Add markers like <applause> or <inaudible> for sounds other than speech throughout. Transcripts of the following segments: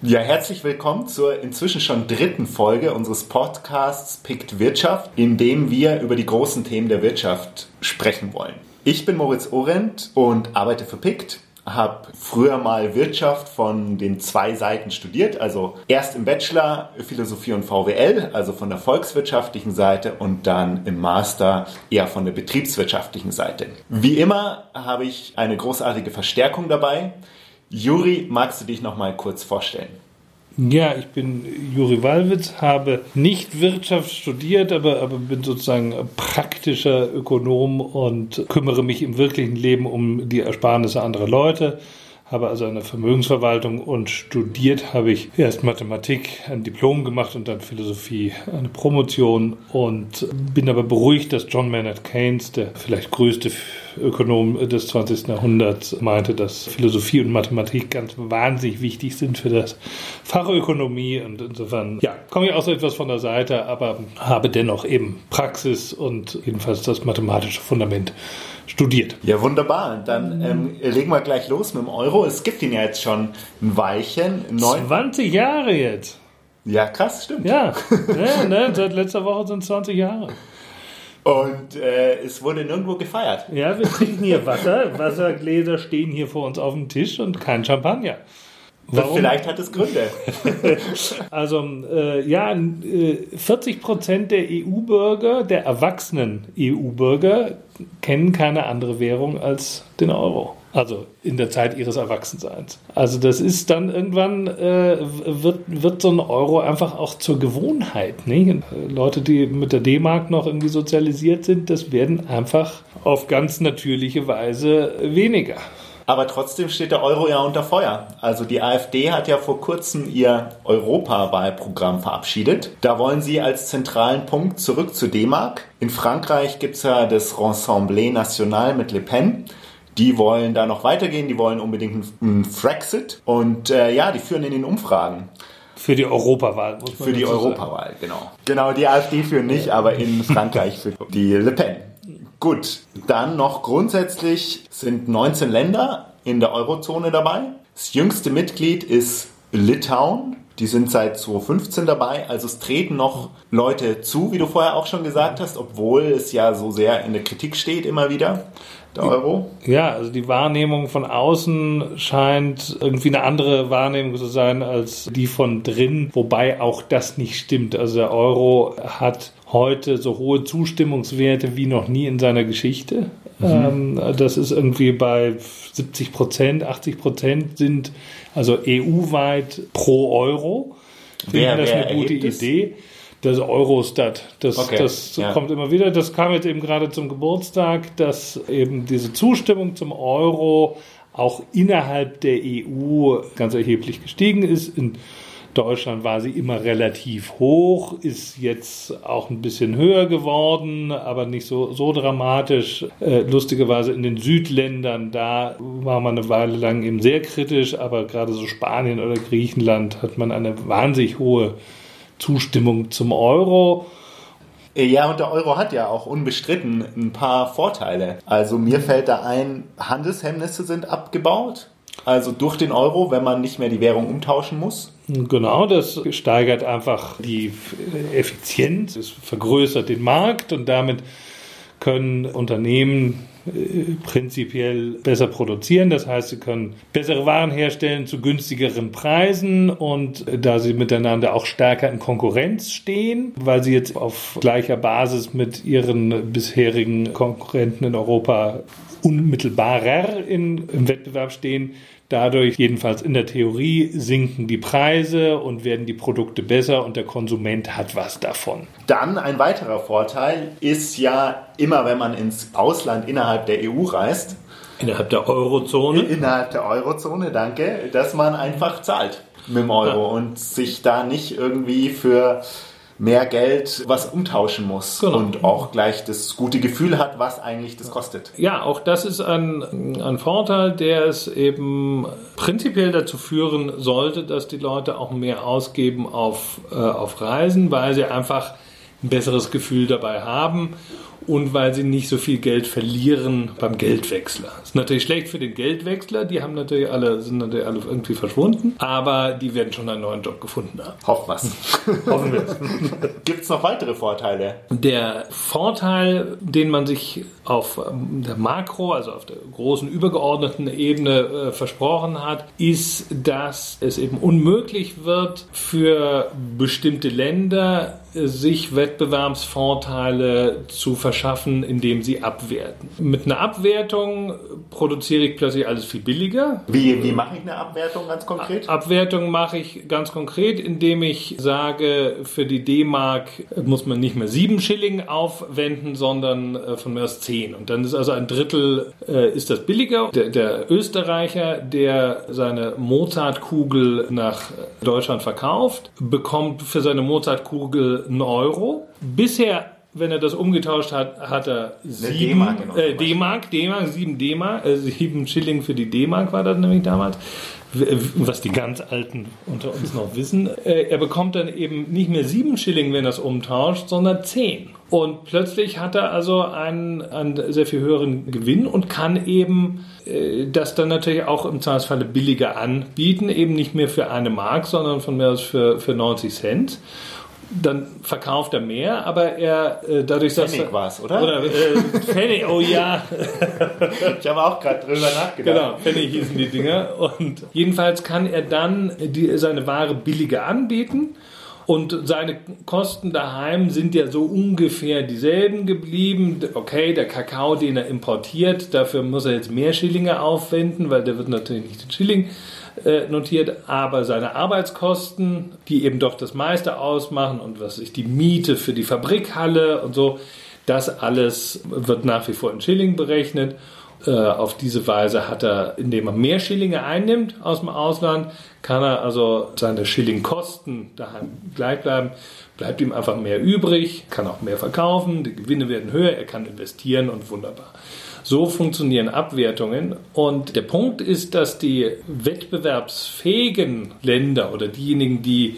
Ja, herzlich willkommen zur inzwischen schon dritten Folge unseres Podcasts Pickt Wirtschaft, in dem wir über die großen Themen der Wirtschaft sprechen wollen. Ich bin Moritz Orent und arbeite für Pickt habe früher mal Wirtschaft von den zwei Seiten studiert, also erst im Bachelor Philosophie und VWL, also von der volkswirtschaftlichen Seite und dann im Master eher von der betriebswirtschaftlichen Seite. Wie immer habe ich eine großartige Verstärkung dabei. Juri, magst du dich noch mal kurz vorstellen? Ja, ich bin Juri Wallwitz, habe nicht Wirtschaft studiert, aber, aber bin sozusagen praktischer Ökonom und kümmere mich im wirklichen Leben um die Ersparnisse anderer Leute habe also eine Vermögensverwaltung und studiert habe ich erst Mathematik, ein Diplom gemacht und dann Philosophie, eine Promotion und bin aber beruhigt, dass John Maynard Keynes, der vielleicht größte Ökonom des 20. Jahrhunderts, meinte, dass Philosophie und Mathematik ganz wahnsinnig wichtig sind für das Fach Ökonomie und insofern, ja, komme ich auch so etwas von der Seite, aber habe dennoch eben Praxis und jedenfalls das mathematische Fundament studiert. Ja, wunderbar. Dann ähm, legen wir gleich los mit dem Euro. Es gibt ihn ja jetzt schon ein Weilchen. 20 Jahre jetzt. Ja, krass, stimmt. Ja, ja ne, seit letzter Woche sind es 20 Jahre. Und äh, es wurde nirgendwo gefeiert. Ja, wir trinken hier Wasser. Wassergläser stehen hier vor uns auf dem Tisch und kein Champagner. Warum? Vielleicht hat es Gründe. <laughs> also äh, ja, 40 äh, Prozent der EU-Bürger, der erwachsenen EU-Bürger, kennen keine andere Währung als den Euro. Also in der Zeit ihres Erwachsenseins. Also das ist dann irgendwann, äh, wird, wird so ein Euro einfach auch zur Gewohnheit. Nicht? Leute, die mit der D-Mark noch irgendwie sozialisiert sind, das werden einfach auf ganz natürliche Weise weniger. Aber trotzdem steht der Euro ja unter Feuer. Also die AfD hat ja vor kurzem ihr Europawahlprogramm verabschiedet. Da wollen sie als zentralen Punkt zurück zu D-Mark. In Frankreich gibt es ja das Rassemblement National mit Le Pen. Die wollen da noch weitergehen, die wollen unbedingt einen Frexit. Und äh, ja, die führen in den Umfragen. Für die Europawahl, muss man Für die Europawahl, genau. Genau, die AfD führen nicht, aber in Frankreich für die Le Pen. Gut, dann noch grundsätzlich sind 19 Länder in der Eurozone dabei. Das jüngste Mitglied ist Litauen. Die sind seit 2015 dabei. Also es treten noch Leute zu, wie du vorher auch schon gesagt hast, obwohl es ja so sehr in der Kritik steht immer wieder der Euro? Ja, also die Wahrnehmung von außen scheint irgendwie eine andere Wahrnehmung zu sein als die von drin, wobei auch das nicht stimmt. Also der Euro hat heute so hohe Zustimmungswerte wie noch nie in seiner Geschichte. Mhm. Das ist irgendwie bei 70 Prozent, 80 Prozent sind also EU-weit pro Euro. Wer, das wer eine gute Idee. Das Eurostat. Das, okay, das ja. kommt immer wieder. Das kam jetzt eben gerade zum Geburtstag, dass eben diese Zustimmung zum Euro auch innerhalb der EU ganz erheblich gestiegen ist. In Deutschland war sie immer relativ hoch, ist jetzt auch ein bisschen höher geworden, aber nicht so, so dramatisch. Äh, lustigerweise in den Südländern, da war man eine Weile lang eben sehr kritisch, aber gerade so Spanien oder Griechenland hat man eine wahnsinnig hohe Zustimmung zum Euro. Ja, und der Euro hat ja auch unbestritten ein paar Vorteile. Also mir fällt da ein, Handelshemmnisse sind abgebaut. Also durch den Euro, wenn man nicht mehr die Währung umtauschen muss. Genau, das steigert einfach die Effizienz, es vergrößert den Markt und damit können Unternehmen äh, prinzipiell besser produzieren. Das heißt, sie können bessere Waren herstellen zu günstigeren Preisen und da sie miteinander auch stärker in Konkurrenz stehen, weil sie jetzt auf gleicher Basis mit ihren bisherigen Konkurrenten in Europa unmittelbarer in, im Wettbewerb stehen, Dadurch, jedenfalls in der Theorie, sinken die Preise und werden die Produkte besser und der Konsument hat was davon. Dann ein weiterer Vorteil ist ja immer, wenn man ins Ausland innerhalb der EU reist, Innerhalb der Eurozone? Innerhalb der Eurozone, danke, dass man einfach zahlt mit dem Euro ja. und sich da nicht irgendwie für mehr Geld was umtauschen muss genau. und auch gleich das gute Gefühl hat, was eigentlich das kostet. Ja, auch das ist ein, ein Vorteil, der es eben prinzipiell dazu führen sollte, dass die Leute auch mehr ausgeben auf, äh, auf Reisen, weil sie einfach ein besseres Gefühl dabei haben und weil sie nicht so viel Geld verlieren beim Geldwechsler. Das ist natürlich schlecht für den Geldwechsler, die haben natürlich alle, sind natürlich alle irgendwie verschwunden, aber die werden schon einen neuen Job gefunden haben. Hoffen was. <laughs> Hoffen wir. <laughs> Gibt es noch weitere Vorteile? Der Vorteil, den man sich auf ähm, der Makro, also auf der großen übergeordneten Ebene äh, versprochen hat, ist, dass es eben unmöglich wird für bestimmte Länder sich Wettbewerbsvorteile zu verschaffen, indem sie abwerten. Mit einer Abwertung produziere ich plötzlich alles viel billiger. Wie, wie mache ich eine Abwertung ganz konkret? Abwertung mache ich ganz konkret, indem ich sage, für die D-Mark muss man nicht mehr sieben Schilling aufwenden, sondern äh, von mir aus zehn. Und dann ist also ein Drittel äh, ist das billiger. Der, der Österreicher, der seine Mozartkugel nach Deutschland verkauft, bekommt für seine Mozartkugel einen Euro. Bisher wenn er das umgetauscht hat, hat er sieben äh, D-Mark, D-Mark, sieben D-Mark, äh, sieben Schilling für die D-Mark war das nämlich damals, was die ganz Alten unter uns noch wissen. Äh, er bekommt dann eben nicht mehr sieben Schilling, wenn er es umtauscht, sondern zehn. Und plötzlich hat er also einen, einen sehr viel höheren Gewinn und kann eben äh, das dann natürlich auch im Zweifelsfalle billiger anbieten, eben nicht mehr für eine Mark, sondern von mir aus für, für 90 Cent dann verkauft er mehr, aber er äh, dadurch, dass Pfennig war es, oder? Oder äh, Pfennig, oh ja. <laughs> ich habe auch gerade drüber nachgedacht. Genau, Pfennig hießen die Dinger. Und jedenfalls kann er dann die, seine Ware billiger anbieten. Und seine Kosten daheim sind ja so ungefähr dieselben geblieben. Okay, der Kakao, den er importiert, dafür muss er jetzt mehr Schillinge aufwenden, weil der wird natürlich nicht den Schilling äh, notiert, aber seine Arbeitskosten, die eben doch das meiste ausmachen und was ist die Miete für die Fabrikhalle und so, das alles wird nach wie vor in Schilling berechnet. Äh, auf diese Weise hat er, indem er mehr Schillinge einnimmt aus dem Ausland, kann er also seine Schillingkosten daheim gleich bleiben, bleibt ihm einfach mehr übrig, kann auch mehr verkaufen, die Gewinne werden höher, er kann investieren und wunderbar. So funktionieren Abwertungen. Und der Punkt ist, dass die wettbewerbsfähigen Länder oder diejenigen, die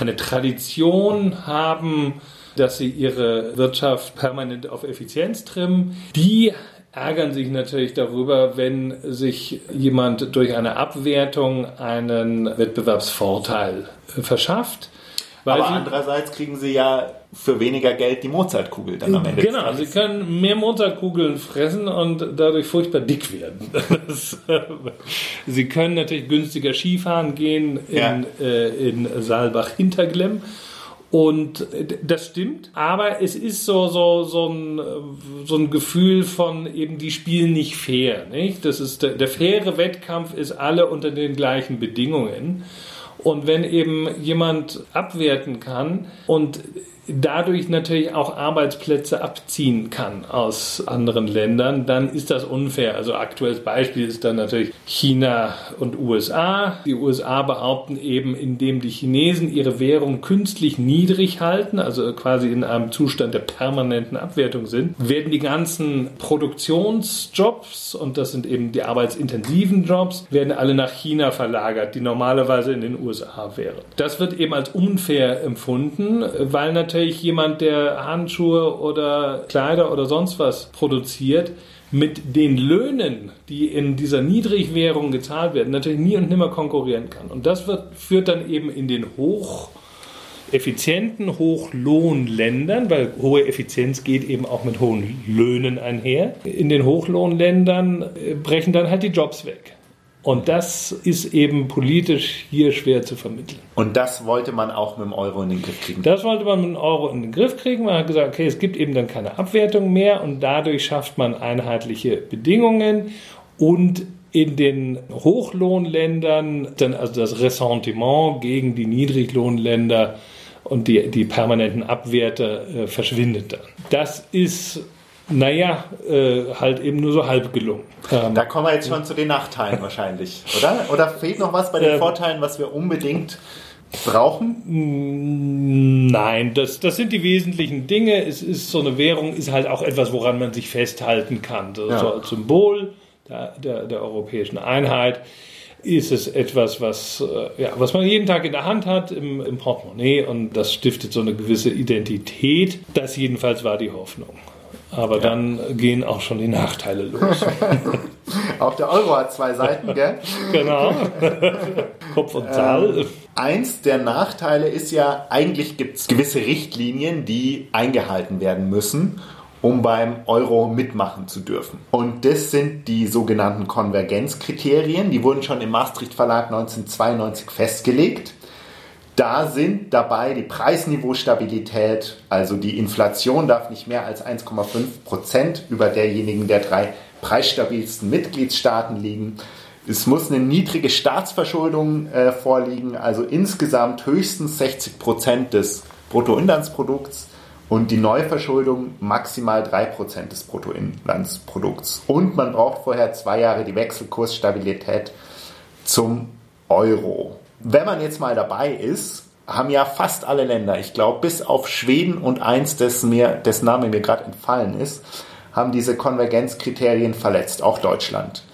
eine Tradition haben, dass sie ihre Wirtschaft permanent auf Effizienz trimmen, die ärgern sich natürlich darüber, wenn sich jemand durch eine Abwertung einen Wettbewerbsvorteil verschafft. Aber andererseits kriegen sie ja für weniger Geld die Mozartkugel dann am Ende. Genau, sie können mehr Mozartkugeln fressen und dadurch furchtbar dick werden. <laughs> sie können natürlich günstiger Skifahren gehen in, ja. äh, in Saalbach-Hinterglemm. Und das stimmt, aber es ist so, so, so, ein, so ein Gefühl von eben, die spielen nicht fair. Nicht? Das ist der, der faire Wettkampf ist alle unter den gleichen Bedingungen. Und wenn eben jemand abwerten kann und dadurch natürlich auch Arbeitsplätze abziehen kann aus anderen Ländern, dann ist das unfair. Also aktuelles Beispiel ist dann natürlich China und USA. Die USA behaupten eben, indem die Chinesen ihre Währung künstlich niedrig halten, also quasi in einem Zustand der permanenten Abwertung sind, werden die ganzen Produktionsjobs, und das sind eben die arbeitsintensiven Jobs, werden alle nach China verlagert, die normalerweise in den USA wären. Das wird eben als unfair empfunden, weil natürlich natürlich jemand, der Handschuhe oder Kleider oder sonst was produziert, mit den Löhnen, die in dieser Niedrigwährung gezahlt werden, natürlich nie und nimmer konkurrieren kann. Und das wird, führt dann eben in den hocheffizienten Hochlohnländern, weil hohe Effizienz geht eben auch mit hohen Löhnen einher. In den Hochlohnländern äh, brechen dann halt die Jobs weg. Und das ist eben politisch hier schwer zu vermitteln. Und das wollte man auch mit dem Euro in den Griff kriegen? Das wollte man mit dem Euro in den Griff kriegen. Man hat gesagt, okay, es gibt eben dann keine Abwertung mehr und dadurch schafft man einheitliche Bedingungen und in den Hochlohnländern dann also das Ressentiment gegen die Niedriglohnländer und die, die permanenten Abwerte äh, verschwindet dann. Das ist naja, äh, halt eben nur so halb gelungen. Ähm, da kommen wir jetzt schon zu den Nachteilen wahrscheinlich, <laughs> oder? Oder fehlt noch was bei den ähm, Vorteilen, was wir unbedingt brauchen? Mm, nein, das, das sind die wesentlichen Dinge. Es ist so eine Währung, ist halt auch etwas, woran man sich festhalten kann. So, ja. so als Symbol der, der, der europäischen Einheit ist es etwas, was, äh, ja, was man jeden Tag in der Hand hat, im, im Portemonnaie und das stiftet so eine gewisse Identität. Das jedenfalls war die Hoffnung. Aber dann gehen auch schon die Nachteile los. <laughs> auch der Euro hat zwei Seiten, gell? <laughs> genau. <laughs> Kopf und Zahl. Ähm, eins der Nachteile ist ja, eigentlich gibt es gewisse Richtlinien, die eingehalten werden müssen um beim Euro mitmachen zu dürfen. Und das sind die sogenannten Konvergenzkriterien. Die wurden schon im Maastricht Verlag 1992 festgelegt. Da sind dabei die Preisniveaustabilität, also die Inflation darf nicht mehr als 1,5 Prozent über derjenigen der drei preisstabilsten Mitgliedstaaten liegen. Es muss eine niedrige Staatsverschuldung äh, vorliegen, also insgesamt höchstens 60 Prozent des Bruttoinlandsprodukts und die Neuverschuldung maximal 3 Prozent des Bruttoinlandsprodukts. Und man braucht vorher zwei Jahre die Wechselkursstabilität zum Euro. Wenn man jetzt mal dabei ist, haben ja fast alle Länder, ich glaube bis auf Schweden und eins, das mir, dessen Name mir gerade entfallen ist, haben diese Konvergenzkriterien verletzt, auch Deutschland.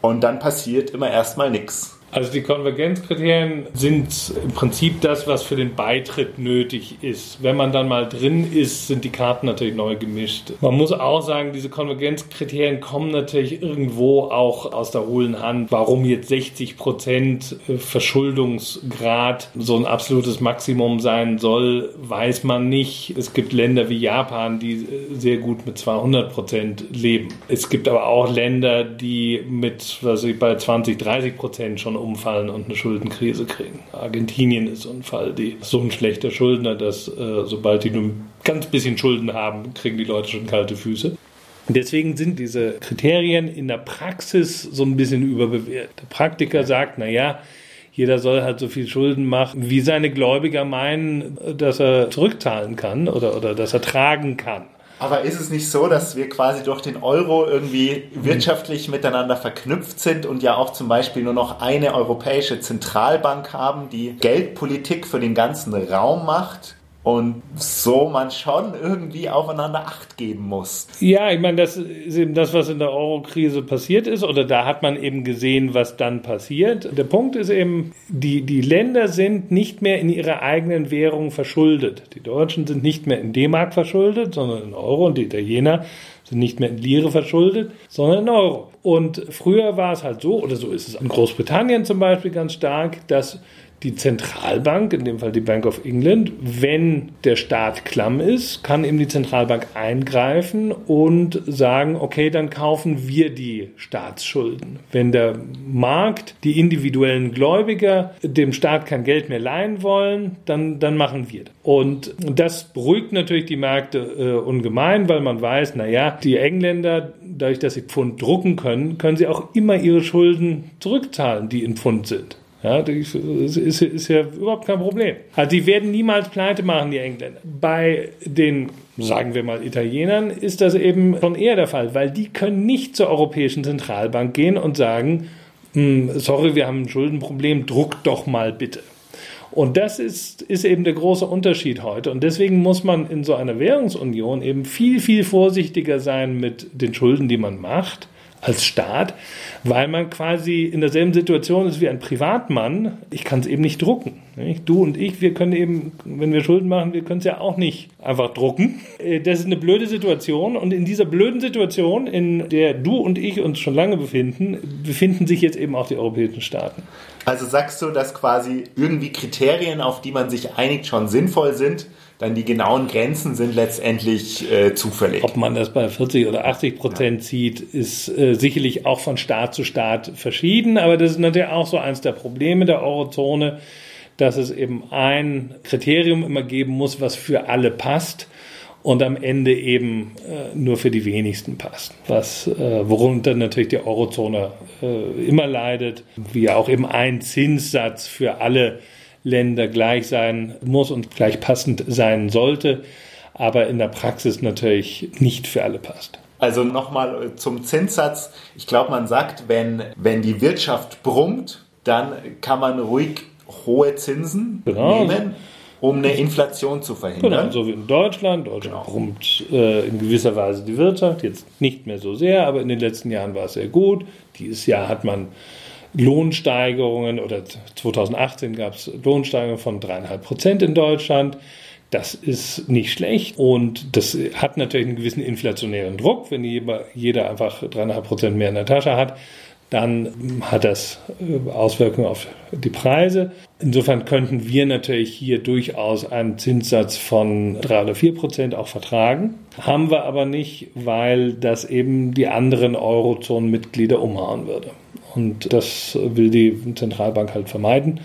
Und dann passiert immer erstmal nichts. Also die Konvergenzkriterien sind im Prinzip das, was für den Beitritt nötig ist. Wenn man dann mal drin ist, sind die Karten natürlich neu gemischt. Man muss auch sagen, diese Konvergenzkriterien kommen natürlich irgendwo auch aus der hohlen Hand. Warum jetzt 60 Prozent Verschuldungsgrad so ein absolutes Maximum sein soll, weiß man nicht. Es gibt Länder wie Japan, die sehr gut mit 200 Prozent leben. Es gibt aber auch Länder, die mit, was ich, bei 20, 30 Prozent schon umfallen und eine Schuldenkrise kriegen. Argentinien ist so ein Fall, die so ein schlechter Schuldner, dass äh, sobald die nur ein ganz bisschen Schulden haben, kriegen die Leute schon kalte Füße. Deswegen sind diese Kriterien in der Praxis so ein bisschen überbewertet. Der Praktiker sagt, na ja, jeder soll halt so viel Schulden machen, wie seine Gläubiger meinen, dass er zurückzahlen kann oder, oder dass er tragen kann. Aber ist es nicht so, dass wir quasi durch den Euro irgendwie wirtschaftlich miteinander verknüpft sind und ja auch zum Beispiel nur noch eine europäische Zentralbank haben, die Geldpolitik für den ganzen Raum macht? Und so man schon irgendwie aufeinander Acht geben muss. Ja, ich meine, das ist eben das, was in der Euro-Krise passiert ist, oder da hat man eben gesehen, was dann passiert. Der Punkt ist eben, die, die Länder sind nicht mehr in ihrer eigenen Währung verschuldet. Die Deutschen sind nicht mehr in D-Mark verschuldet, sondern in Euro und die Italiener sind nicht mehr in Lire verschuldet, sondern in Euro. Und früher war es halt so, oder so ist es in Großbritannien zum Beispiel ganz stark, dass die Zentralbank, in dem Fall die Bank of England, wenn der Staat klamm ist, kann eben die Zentralbank eingreifen und sagen, okay, dann kaufen wir die Staatsschulden. Wenn der Markt, die individuellen Gläubiger dem Staat kein Geld mehr leihen wollen, dann, dann machen wir das. Und das beruhigt natürlich die Märkte äh, ungemein, weil man weiß, naja, die Engländer, dadurch, dass sie Pfund drucken können, können sie auch immer ihre Schulden zurückzahlen, die in Pfund sind. Ja, das ist, ist, ja überhaupt kein Problem. Also die werden niemals pleite machen, die Engländer. Bei den, sagen wir mal, Italienern ist das eben schon eher der Fall, weil die können nicht zur Europäischen Zentralbank gehen und sagen, hm, sorry, wir haben ein Schuldenproblem, druckt doch mal bitte. Und das ist, ist eben der große Unterschied heute. Und deswegen muss man in so einer Währungsunion eben viel, viel vorsichtiger sein mit den Schulden, die man macht als Staat, weil man quasi in derselben Situation ist wie ein Privatmann. Ich kann es eben nicht drucken. Du und ich, wir können eben, wenn wir Schulden machen, wir können es ja auch nicht einfach drucken. Äh, das ist eine blöde Situation und in dieser blöden Situation, in der du und ich uns schon lange befinden, befinden sich jetzt eben auch die europäischen Staaten. Also sagst du, dass quasi irgendwie Kriterien, auf die man sich einigt, schon sinnvoll sind, dann die genauen Grenzen sind letztendlich äh, zufällig. Ob man das bei 40 oder 80 Prozent ja. sieht, ist äh, sicherlich auch von Staat zu Staat verschieden, aber das ist natürlich auch so eines der Probleme der Eurozone, dass es eben ein Kriterium immer geben muss, was für alle passt und am Ende eben äh, nur für die wenigsten passt. Was, äh, worunter natürlich die Eurozone äh, immer leidet, wie auch eben ein Zinssatz für alle Länder gleich sein muss und gleich passend sein sollte, aber in der Praxis natürlich nicht für alle passt. Also nochmal zum Zinssatz. Ich glaube, man sagt, wenn, wenn die Wirtschaft brummt, dann kann man ruhig hohe Zinsen genau. nehmen, um eine Inflation zu verhindern. Genau, so wie in Deutschland. Deutschland genau. brummt äh, in gewisser Weise die Wirtschaft, jetzt nicht mehr so sehr, aber in den letzten Jahren war es sehr gut. Dieses Jahr hat man Lohnsteigerungen oder 2018 gab es Lohnsteigerungen von dreieinhalb Prozent in Deutschland. Das ist nicht schlecht und das hat natürlich einen gewissen inflationären Druck. Wenn jeder einfach dreieinhalb Prozent mehr in der Tasche hat, dann hat das äh, Auswirkungen auf die Preise. Insofern könnten wir natürlich hier durchaus einen Zinssatz von drei oder vier Prozent auch vertragen. Haben wir aber nicht, weil das eben die anderen Eurozonenmitglieder umhauen würde. Und das will die Zentralbank halt vermeiden.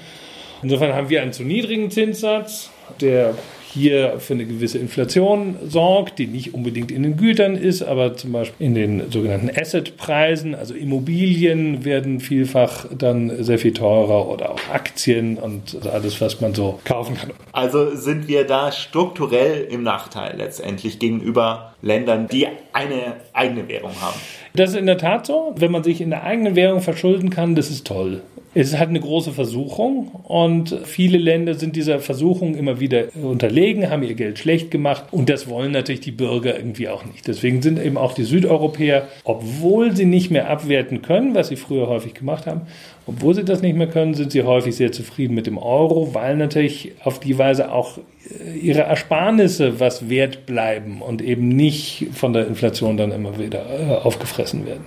Insofern haben wir einen zu niedrigen Zinssatz, der hier für eine gewisse Inflation sorgt, die nicht unbedingt in den Gütern ist, aber zum Beispiel in den sogenannten Assetpreisen, also Immobilien werden vielfach dann sehr viel teurer oder auch Aktien und alles, was man so kaufen kann. Also sind wir da strukturell im Nachteil letztendlich gegenüber Ländern, die eine eigene Währung haben. Das ist in der Tat so. Wenn man sich in der eigenen Währung verschulden kann, das ist toll. Es halt eine große Versuchung und viele Länder sind dieser Versuchung immer wieder unterlegen, haben ihr Geld schlecht gemacht und das wollen natürlich die Bürger irgendwie auch nicht. Deswegen sind eben auch die Südeuropäer, obwohl sie nicht mehr abwerten können, was sie früher häufig gemacht haben, obwohl sie das nicht mehr können, sind sie häufig sehr zufrieden mit dem Euro, weil natürlich auf die Weise auch äh, ihre Ersparnisse was wert bleiben und eben nicht von der Inflation dann immer wieder äh, aufgefressen werden.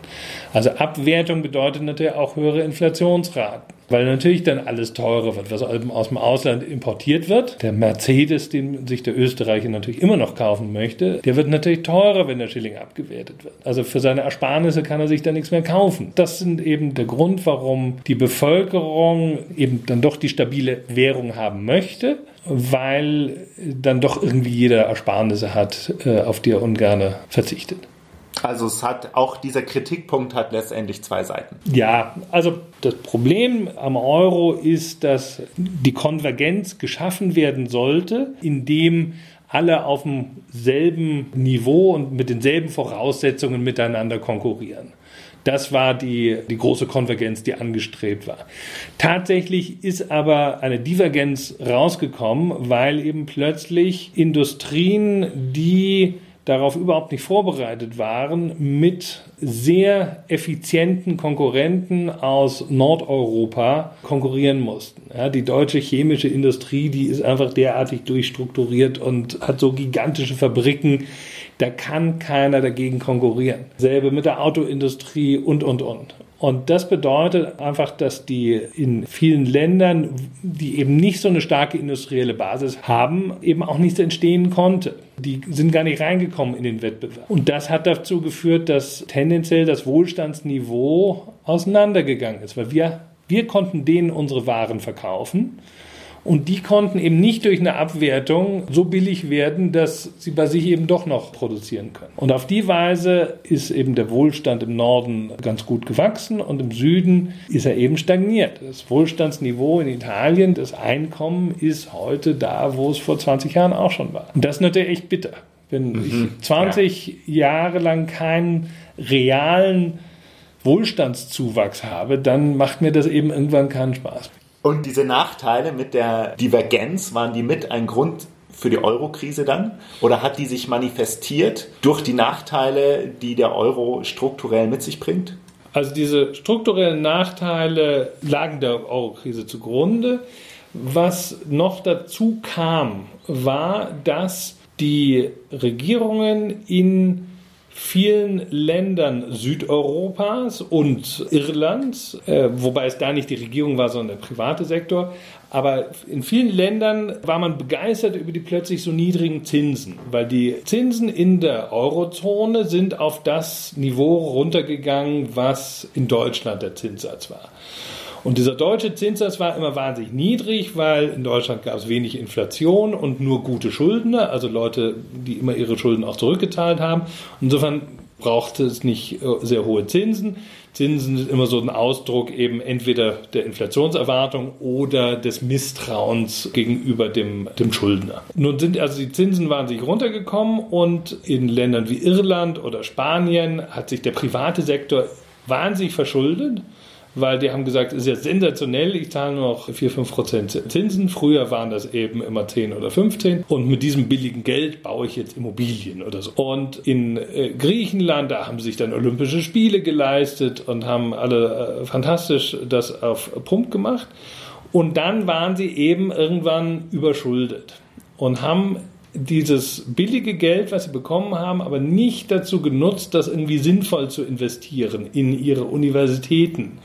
Also Abwertung bedeutet natürlich auch höhere Inflationsraten, weil natürlich dann alles teurer wird, was aus dem Ausland importiert wird. Der Mercedes, den sich der Österreicher natürlich immer noch kaufen möchte, der wird natürlich teurer, wenn der Schilling abgewertet wird. Also für seine Ersparnisse kann er sich da nichts mehr kaufen. Das sind eben der Grund, warum die Bevölkerung eben dann doch die stabile Währung haben möchte, weil dann doch irgendwie jeder Ersparnisse hat, äh, auf die er ungern verzichtet. Also es hat auch dieser Kritikpunkt hat letztendlich zwei Seiten. Ja, also das Problem am Euro ist, dass die Konvergenz geschaffen werden sollte, indem alle auf demselben Niveau und mit denselben Voraussetzungen miteinander konkurrieren. Das war die, die große Konvergenz, die angestrebt war. Tatsächlich ist aber eine Divergenz rausgekommen, weil eben plötzlich Industrien, die darauf überhaupt nicht vorbereitet waren, mit sehr effizienten Konkurrenten aus Nordeuropa konkurrieren mussten. Ja, die deutsche chemische Industrie, die ist einfach derartig durchstrukturiert und hat so gigantische Fabriken, da kann keiner dagegen konkurrieren. Selbe mit der Autoindustrie und, und, und. Und das bedeutet einfach, dass die in vielen Ländern, die eben nicht so eine starke industrielle Basis haben, eben auch nichts entstehen konnte. Die sind gar nicht reingekommen in den Wettbewerb. Und das hat dazu geführt, dass tendenziell das Wohlstandsniveau auseinandergegangen ist, weil wir, wir konnten denen unsere Waren verkaufen und die konnten eben nicht durch eine Abwertung so billig werden, dass sie bei sich eben doch noch produzieren können. Und auf die Weise ist eben der Wohlstand im Norden ganz gut gewachsen und im Süden ist er eben stagniert. Das Wohlstandsniveau in Italien, das Einkommen ist heute da, wo es vor 20 Jahren auch schon war. Und das ist natürlich echt bitter. Wenn mhm, ich 20 ja. Jahre lang keinen realen Wohlstandszuwachs habe, dann macht mir das eben irgendwann keinen Spaß. Und diese Nachteile mit der Divergenz, waren die mit ein Grund für die Euro-Krise dann? Oder hat die sich manifestiert durch die Nachteile, die der Euro strukturell mit sich bringt? Also diese strukturellen Nachteile lagen der Euro-Krise zugrunde. Was noch dazu kam, war, dass die Regierungen in vielen Ländern Südeuropas und Irlands, äh, wobei es da nicht die Regierung war, sondern der private Sektor, aber in vielen Ländern war man begeistert über die plötzlich so niedrigen Zinsen, weil die Zinsen in der Eurozone sind auf das Niveau runtergegangen, was in Deutschland der Zinssatz war. Und dieser deutsche Zinssatz war immer wahnsinnig niedrig, weil in Deutschland gab es wenig Inflation und nur gute Schuldner, also Leute, die immer ihre Schulden auch zurückgezahlt haben. Insofern brauchte es nicht äh, sehr hohe Zinsen. Zinsen sind immer so ein Ausdruck eben entweder der Inflationserwartung oder des Misstrauens gegenüber dem, dem Schuldner. Nun sind also die Zinsen wahnsinnig runtergekommen und in Ländern wie Irland oder Spanien hat sich der private Sektor wahnsinnig verschuldet weil die haben gesagt, es ist ja sensationell, ich zahle nur noch 4, 5 Prozent Zinsen. Früher waren das eben immer 10 oder 15 und mit diesem billigen Geld baue ich jetzt Immobilien oder so. Und in äh, Griechenland, da haben sich dann Olympische Spiele geleistet und haben alle äh, fantastisch das auf Pump gemacht. Und dann waren sie eben irgendwann überschuldet. und haben dieses billige Geld, was sie bekommen haben, aber nicht dazu genutzt, das irgendwie sinnvoll zu investieren in ihre Universitäten,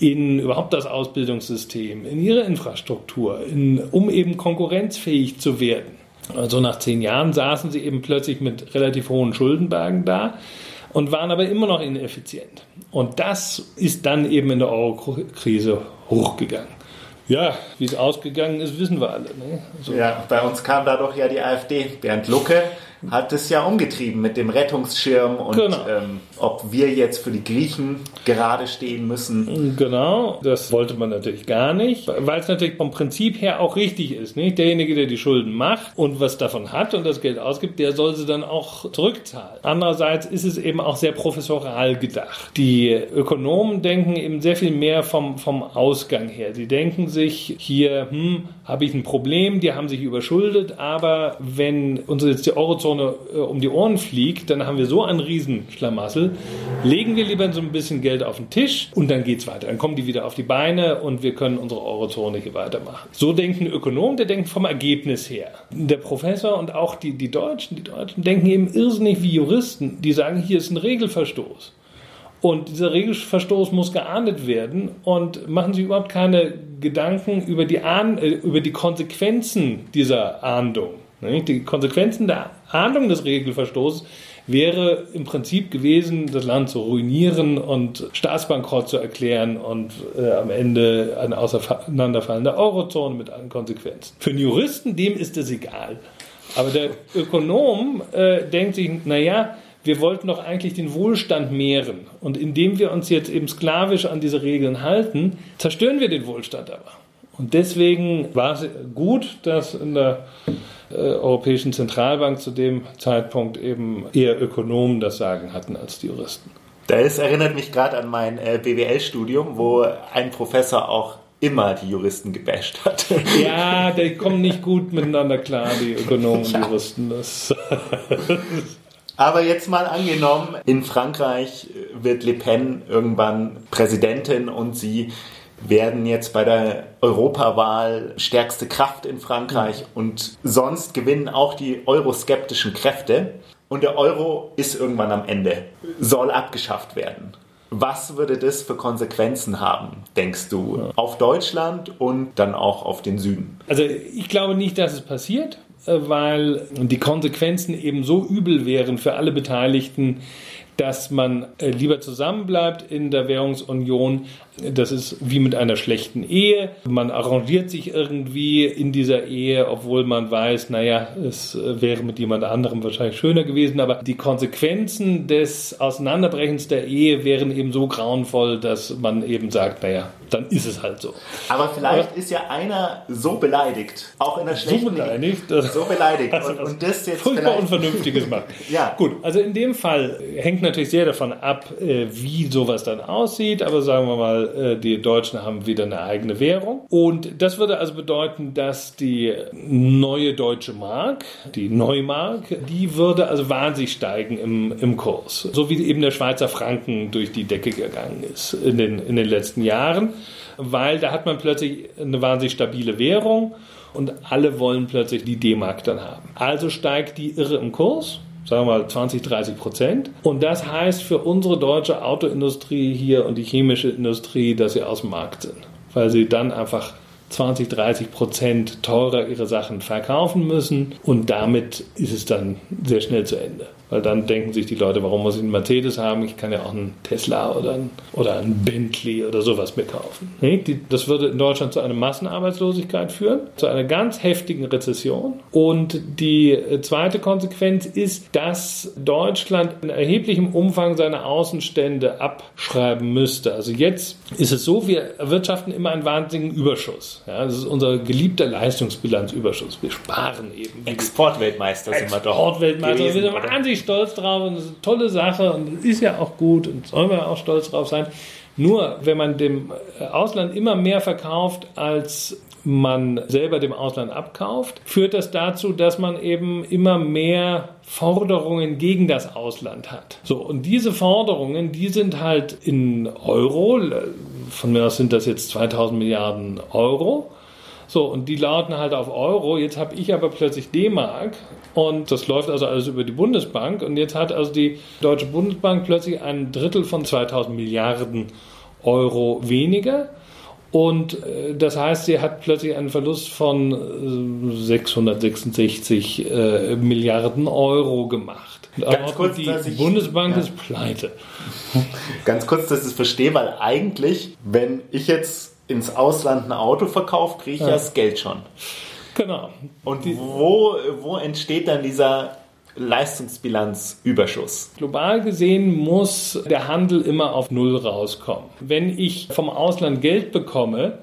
in überhaupt das Ausbildungssystem, in ihre Infrastruktur, in, um eben konkurrenzfähig zu werden. Also nach zehn Jahren saßen sie eben plötzlich mit relativ hohen Schuldenbergen da und waren aber immer noch ineffizient. Und das ist dann eben in der Euro-Krise hochgegangen. Ja, wie es ausgegangen ist, wissen wir alle. Ne? So. Ja, bei uns kam da doch ja die AfD. Bernd Lucke hat es ja umgetrieben mit dem Rettungsschirm und genau. ähm, ob wir jetzt für die Griechen gerade stehen müssen. Genau, das wollte man natürlich gar nicht, weil es natürlich vom Prinzip her auch richtig ist. Nicht? Derjenige, der die Schulden macht und was davon hat und das Geld ausgibt, der soll sie dann auch zurückzahlen. Andererseits ist es eben auch sehr professoral gedacht. Die Ökonomen denken eben sehr viel mehr vom, vom Ausgang her. Sie denken sich hier, hm, habe ich ein Problem, die haben sich überschuldet, aber wenn uns jetzt die Eurozone äh, um die Ohren fliegt, dann haben wir so einen Riesenschlamassel, legen wir lieber so ein bisschen Geld auf den Tisch und dann geht's weiter. Dann kommen die wieder auf die Beine und wir können unsere Eurozone hier weitermachen. So denken Ökonomen, der denkt vom Ergebnis her. Der Professor und auch die, die Deutschen, die Deutschen denken eben irrsinnig wie Juristen, die sagen, hier ist ein Regelverstoß. Und dieser Regelverstoß muss geahndet werden und machen sich überhaupt keine Gedanken über die, Ahn äh, über die Konsequenzen dieser Ahndung. Die Konsequenzen der Ahndung des Regelverstoßes wäre im Prinzip gewesen, das Land zu ruinieren und Staatsbankrott zu erklären und äh, am Ende eine auseinanderfallende Eurozone mit allen Konsequenzen. Für einen Juristen, dem ist es egal. Aber der Ökonom äh, denkt sich, naja, wir wollten doch eigentlich den Wohlstand mehren. Und indem wir uns jetzt eben sklavisch an diese Regeln halten, zerstören wir den Wohlstand aber. Und deswegen war es gut, dass in der äh, Europäischen Zentralbank zu dem Zeitpunkt eben eher Ökonomen das Sagen hatten als die Juristen. Das erinnert mich gerade an mein äh, BWL-Studium, wo ein Professor auch immer die Juristen gebasht hat. <laughs> Ja, die kommen nicht gut miteinander klar, die Ökonomen und Juristen. Das <laughs> Aber jetzt mal angenommen, in Frankreich wird Le Pen irgendwann Präsidentin und sie werden jetzt bei der Europawahl stärkste Kraft in Frankreich mhm. und sonst gewinnen auch die euroskeptischen Kräfte und der Euro ist irgendwann am Ende, soll abgeschafft werden. Was würde das für Konsequenzen haben, denkst du, auf Deutschland und dann auch auf den Süden? Also ich glaube nicht, dass es passiert. Äh, weil die Konsequenzen eben so übel wären für alle Beteiligten, dass man äh, lieber zusammenbleibt in der Währungsunion. Das ist wie mit einer schlechten Ehe. Man arrangiert sich irgendwie in dieser Ehe, obwohl man weiß, naja, es wäre mit jemand anderem wahrscheinlich schöner gewesen. Aber die Konsequenzen des Auseinanderbrechens der Ehe wären eben so grauenvoll, dass man eben sagt, naja, dann ist es halt so. Aber vielleicht Aber, ist ja einer so beleidigt, auch in der schlechten so beleidigt, Ehe. So beleidigt. Und, und das jetzt furchtbar Unvernünftiges macht. <laughs> ja. Gut, also in dem Fall hängt natürlich sehr davon ab, äh, wie sowas dann aussieht. Aber sagen wir mal, äh, die Deutschen haben wieder eine eigene Währung. Und das würde also bedeuten, dass die neue deutsche Mark, die Neumark, die würde also wahnsinnig steigen im, im Kurs. So wie eben der Schweizer Franken durch die Decke gegangen ist in den, in den letzten Jahren. Weil da hat man plötzlich eine wahnsinnig stabile Währung und alle wollen plötzlich die D-Mark dann haben. Also steigt die irre im Kurs sagen wir mal 20, 30 Prozent. Und das heißt für unsere deutsche Autoindustrie hier und die chemische Industrie, dass sie aus dem Markt sind, weil sie dann einfach 20, 30 Prozent teurer ihre Sachen verkaufen müssen und damit ist es dann sehr schnell zu Ende. Weil dann denken sich die Leute, warum muss ich einen Mercedes haben? Ich kann ja auch einen Tesla oder einen, oder einen Bentley oder sowas mir kaufen. Das würde in Deutschland zu einer Massenarbeitslosigkeit führen, zu einer ganz heftigen Rezession. Und die zweite Konsequenz ist, dass Deutschland in erheblichem Umfang seine Außenstände abschreiben müsste. Also jetzt ist es so, wir erwirtschaften immer einen wahnsinnigen Überschuss. Ja, das ist unser geliebter Leistungsbilanzüberschuss. Wir sparen eben. Exportweltmeister sind wir doch. Exportweltmeister. Wir sind wahnsinnig stolz drauf und das ist eine tolle Sache und ist ja auch gut und sollen wir auch stolz drauf sein. Nur wenn man dem Ausland immer mehr verkauft, als man selber dem Ausland abkauft, führt das dazu, dass man eben immer mehr Forderungen gegen das Ausland hat. So, und diese Forderungen, die sind halt in Euro, von mir aus sind das jetzt 2000 Milliarden Euro, So, und die lauten halt auf Euro. Jetzt habe ich aber plötzlich D-Mark und das läuft also alles über die Bundesbank. Und jetzt hat also die Deutsche Bundesbank plötzlich ein Drittel von 2000 Milliarden Euro weniger. Und äh, das heißt, sie hat plötzlich einen Verlust von 666 äh, äh, Milliarden Euro gemacht. Ganz kurz, die Bundesbank ja. ist pleite. <laughs> Ganz kurz, dass ich es verstehe, weil eigentlich, wenn ich jetzt ins Ausland ein Auto verkaufe, kriege ich ja. das Geld schon. Genau. Und wo, wo entsteht dann dieser Leistungsbilanzüberschuss? Global gesehen muss der Handel immer auf Null rauskommen. Wenn ich vom Ausland Geld bekomme,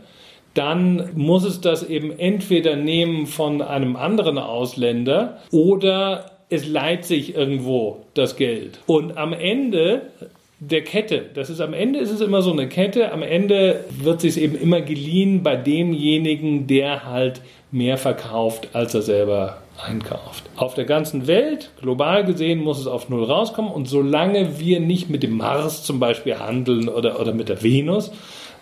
dann muss es das eben entweder nehmen von einem anderen Ausländer oder es leiht sich irgendwo das Geld. Und am Ende der Kette. Das ist am Ende ist es immer so eine Kette. Am Ende wird sich eben immer geliehen bei demjenigen, der halt mehr verkauft, als er selber einkauft. Auf der ganzen Welt, global gesehen, muss es auf Null rauskommen. Und solange wir nicht mit dem Mars zum Beispiel handeln oder, oder mit der Venus,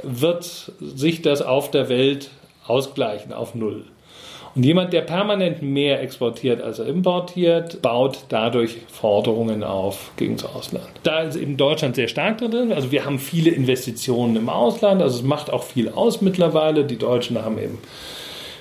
wird sich das auf der Welt ausgleichen auf Null. Und jemand, der permanent mehr exportiert, als er importiert, baut dadurch Forderungen auf gegen das Ausland. Da ist eben Deutschland sehr stark drin. Also wir haben viele Investitionen im Ausland. Also es macht auch viel aus mittlerweile. Die Deutschen haben eben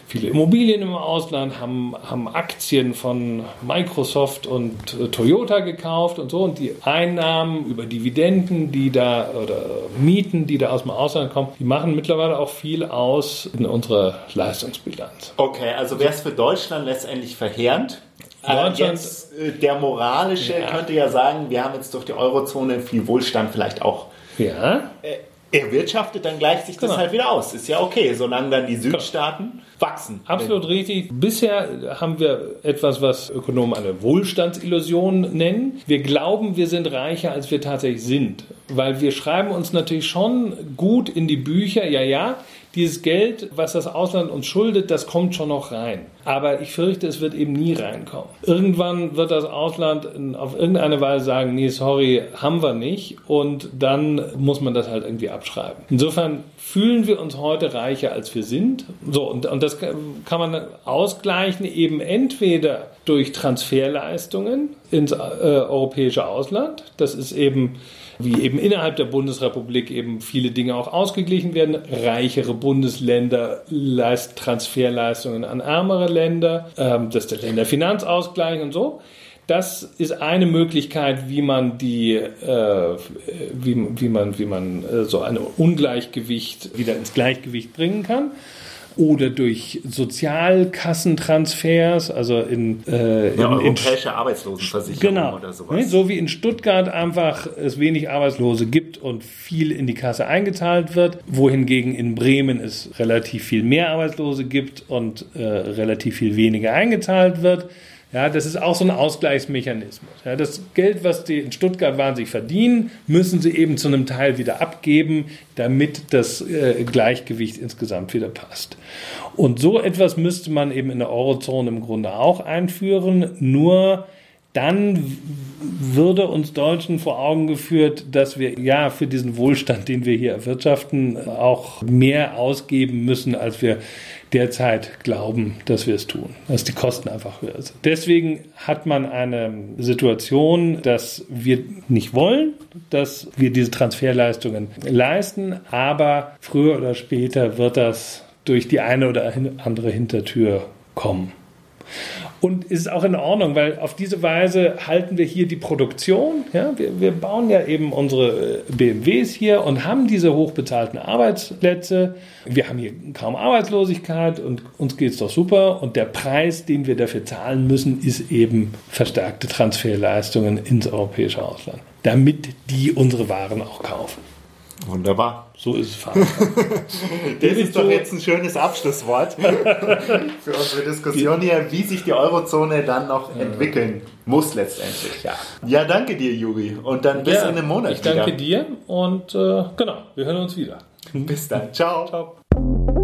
viele Immobilien im Ausland, haben, haben Aktien von Microsoft und äh, Toyota gekauft und so. Und die Einnahmen über Dividenden, die da oder Mieten, die da aus dem Ausland kommen, die machen mittlerweile auch viel aus in unserer Leistungsbilanz. Okay, also wäre es für Deutschland letztendlich verheerend, äh, Deutschland, jetzt, äh, der moralische ja. könnte ja sagen, wir haben jetzt durch die Eurozone viel Wohlstand vielleicht auch ja. Erwirtschaftet, dann gleicht sich das genau. halt wieder aus. Ist ja okay, solange dann die Südstaaten wachsen. Absolut richtig. Bisher haben wir etwas, was Ökonomen eine Wohlstandsillusion nennen. Wir glauben, wir sind reicher, als wir tatsächlich sind. Weil wir schreiben uns natürlich schon gut in die Bücher, ja, ja, dieses Geld, was das Ausland uns schuldet, das kommt schon noch rein. Aber ich fürchte, es wird eben nie reinkommen. Irgendwann wird das Ausland auf irgendeine Weise sagen, nee, sorry, haben wir nicht. Und dann muss man das halt irgendwie abschreiben. Insofern fühlen wir uns heute reicher, als wir sind. So, und, und das kann man ausgleichen eben entweder durch Transferleistungen ins äh, europäische Ausland. Das ist eben wie eben innerhalb der Bundesrepublik eben viele Dinge auch ausgeglichen werden. Reichere Bundesländer leisten Transferleistungen an ärmere Länder, ähm, das ist der Länderfinanzausgleich und so. Das ist eine Möglichkeit, wie man die, äh, wie, wie man, wie man äh, so ein Ungleichgewicht wieder ins Gleichgewicht bringen kann oder durch Sozialkassentransfers, also in, äh, in, ja, europäische in, Arbeitslosenversicherung genau, oder sowas. So wie in Stuttgart einfach es wenig Arbeitslose gibt und viel in die Kasse eingezahlt wird, wohingegen in Bremen es relativ viel mehr Arbeitslose gibt und äh, relativ viel weniger eingezahlt wird. Ja, das ist auch so ein Ausgleichsmechanismus. Ja, das Geld, was die in Stuttgart wahnsinnig verdienen, müssen sie eben zu einem Teil wieder abgeben, damit das äh, Gleichgewicht insgesamt wieder passt. Und so etwas müsste man eben in der Eurozone im Grunde auch einführen, nur dann würde uns Deutschen vor Augen geführt, dass wir ja für diesen Wohlstand, den wir hier erwirtschaften, auch mehr ausgeben müssen, als wir derzeit glauben, dass wir es tun, dass die Kosten einfach höher sind. Deswegen hat man eine Situation, dass wir nicht wollen, dass wir diese Transferleistungen leisten, aber früher oder später wird das durch die eine oder andere Hintertür kommen. Und ist auch in Ordnung, weil auf diese Weise halten wir hier die Produktion. Ja? Wir, wir bauen ja eben unsere äh, BMWs hier und haben diese hochbezahlten Arbeitsplätze. Wir haben hier kaum Arbeitslosigkeit und uns geht es doch super. Und der Preis, den wir dafür zahlen müssen, ist eben verstärkte Transferleistungen ins europäische Ausland, damit die unsere Waren auch kaufen. Wunderbar. So ist es. <laughs> das ist doch jetzt ein schönes Abschlusswort <laughs> für unsere Diskussion hier, wie sich die Eurozone dann noch entwickeln muss letztendlich. Ja, ja danke dir, Juri. Und dann bis ja, in einem Monat. Ich danke wieder. dir und äh, genau, wir hören uns wieder. Bis dann. Ciao. Ciao.